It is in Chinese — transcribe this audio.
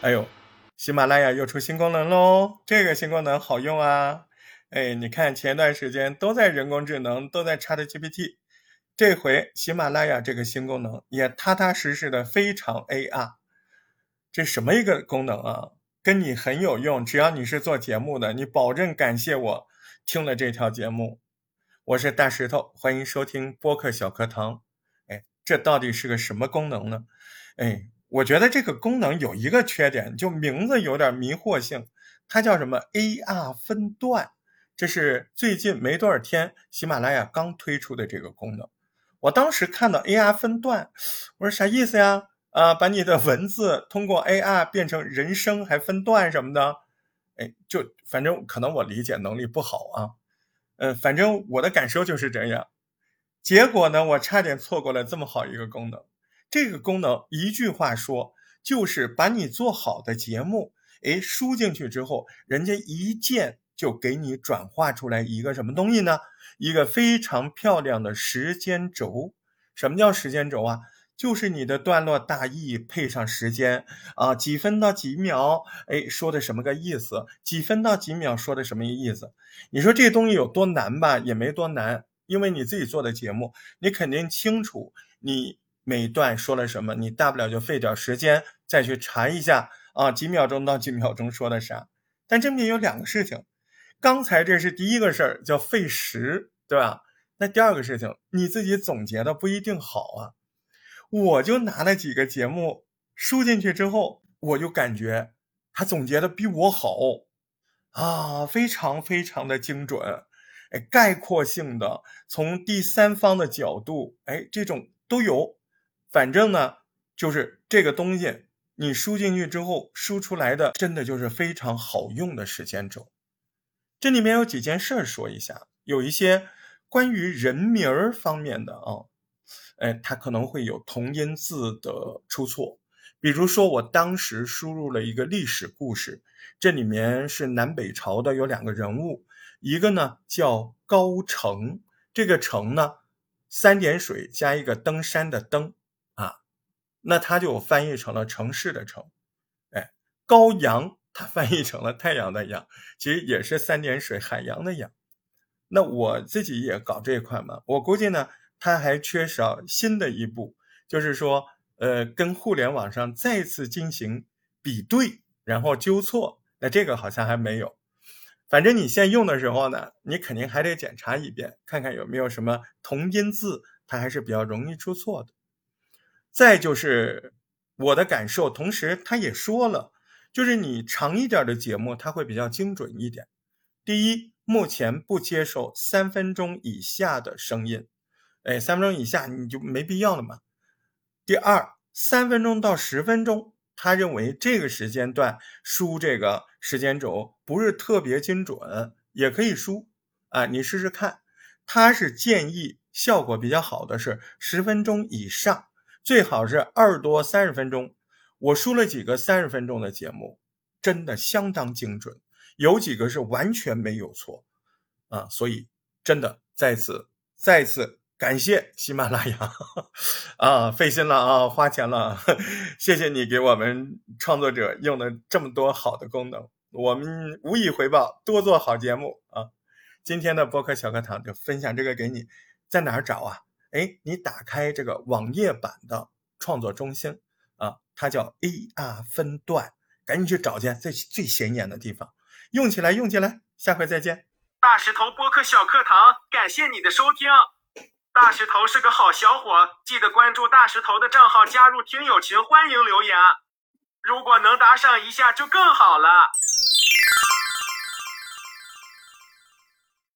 哎呦，喜马拉雅又出新功能喽！这个新功能好用啊！哎，你看前段时间都在人工智能，都在 ChatGPT，这回喜马拉雅这个新功能也踏踏实实的非常 AR。这什么一个功能啊？跟你很有用，只要你是做节目的，你保证感谢我听了这条节目。我是大石头，欢迎收听播客小课堂。哎，这到底是个什么功能呢？哎。我觉得这个功能有一个缺点，就名字有点迷惑性。它叫什么 AR 分段？这是最近没多少天，喜马拉雅刚推出的这个功能。我当时看到 AR 分段，我说啥意思呀？啊，把你的文字通过 AR 变成人声还分段什么的？哎，就反正可能我理解能力不好啊。嗯，反正我的感受就是这样。结果呢，我差点错过了这么好一个功能。这个功能一句话说，就是把你做好的节目，哎，输进去之后，人家一键就给你转化出来一个什么东西呢？一个非常漂亮的时间轴。什么叫时间轴啊？就是你的段落大意配上时间啊，几分到几秒，哎，说的什么个意思？几分到几秒说的什么意思？你说这东西有多难吧？也没多难，因为你自己做的节目，你肯定清楚你。每段说了什么，你大不了就费点时间再去查一下啊，几秒钟到几秒钟说的啥。但这里面有两个事情，刚才这是第一个事儿，叫费时，对吧？那第二个事情，你自己总结的不一定好啊。我就拿了几个节目输进去之后，我就感觉他总结的比我好啊，非常非常的精准，哎，概括性的，从第三方的角度，哎，这种都有。反正呢，就是这个东西，你输进去之后，输出来的真的就是非常好用的时间轴。这里面有几件事说一下，有一些关于人名儿方面的啊，哎，它可能会有同音字的出错。比如说，我当时输入了一个历史故事，这里面是南北朝的，有两个人物，一个呢叫高澄，这个澄呢三点水加一个登山的登啊。那它就翻译成了城市的城，哎，高阳它翻译成了太阳的阳，其实也是三点水海洋的洋。那我自己也搞这一块嘛，我估计呢，它还缺少新的一步，就是说，呃，跟互联网上再次进行比对，然后纠错。那这个好像还没有。反正你现在用的时候呢，你肯定还得检查一遍，看看有没有什么同音字，它还是比较容易出错的。再就是我的感受，同时他也说了，就是你长一点的节目，它会比较精准一点。第一，目前不接受三分钟以下的声音，哎，三分钟以下你就没必要了嘛。第二，三分钟到十分钟，他认为这个时间段输这个时间轴不是特别精准，也可以输啊，你试试看。他是建议效果比较好的是十分钟以上。最好是二多三十分钟，我输了几个三十分钟的节目，真的相当精准，有几个是完全没有错，啊，所以真的再次再次感谢喜马拉雅，啊，费心了啊，花钱了，谢谢你给我们创作者用的这么多好的功能，我们无以回报，多做好节目啊。今天的播客小课堂就分享这个给你，在哪儿找啊？哎，你打开这个网页版的创作中心啊，它叫 AR 分段，赶紧去找去，在最显眼的地方，用起来，用起来，下回再见。大石头播客小课堂，感谢你的收听。大石头是个好小伙，记得关注大石头的账号，加入听友群，欢迎留言。如果能打赏一下就更好了。